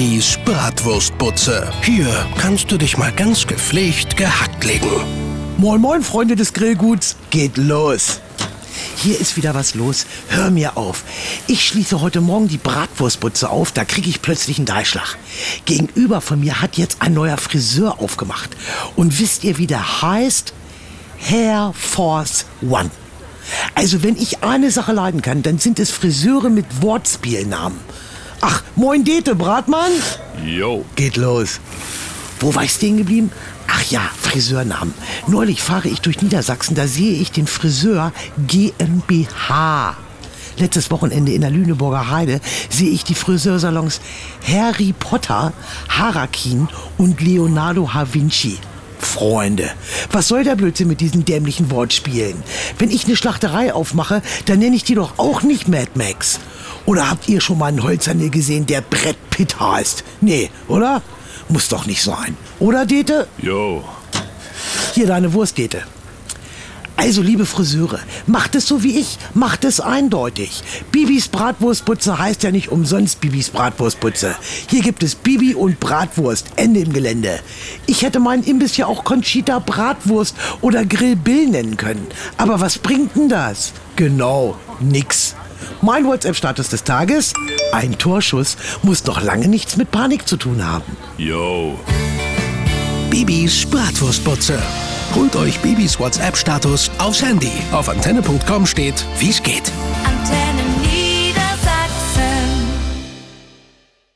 Bibis Bratwurstbutze. Hier kannst du dich mal ganz gepflegt gehackt legen. Moin, moin, Freunde des Grillguts. Geht los. Hier ist wieder was los. Hör mir auf. Ich schließe heute Morgen die Bratwurstbutze auf, da kriege ich plötzlich einen Dreischlag. Gegenüber von mir hat jetzt ein neuer Friseur aufgemacht. Und wisst ihr, wie der heißt? Hair Force One. Also wenn ich eine Sache leiden kann, dann sind es Friseure mit Wortspielnamen. Ach, moin Dete, Bratmann. Jo. Geht los. Wo war ich stehen geblieben? Ach ja, Friseurnamen. Neulich fahre ich durch Niedersachsen, da sehe ich den Friseur GmbH. Letztes Wochenende in der Lüneburger Heide sehe ich die Friseursalons Harry Potter, Harakin und Leonardo da Vinci. Freunde, was soll der Blödsinn mit diesen dämlichen Wortspielen? Wenn ich eine Schlachterei aufmache, dann nenne ich die doch auch nicht Mad Max. Oder habt ihr schon mal einen Holzhandel gesehen, der Brett Pitt heißt? Nee, oder? Muss doch nicht sein. Oder, Dete? Jo. Hier deine Wurst, Dete. Also, liebe Friseure, macht es so wie ich, macht es eindeutig. Bibis Bratwurstputze heißt ja nicht umsonst Bibis Bratwurstputze. Hier gibt es Bibi und Bratwurst, Ende im Gelände. Ich hätte meinen Imbiss ja auch Conchita Bratwurst oder Grill Bill nennen können. Aber was bringt denn das? Genau, nix. Mein WhatsApp-Status des Tages? Ein Torschuss muss doch lange nichts mit Panik zu tun haben. Jo. Bibis Bratwurstbutze. Holt euch Bibis WhatsApp-Status aufs Handy. Auf antenne.com steht, wie's geht. Antennen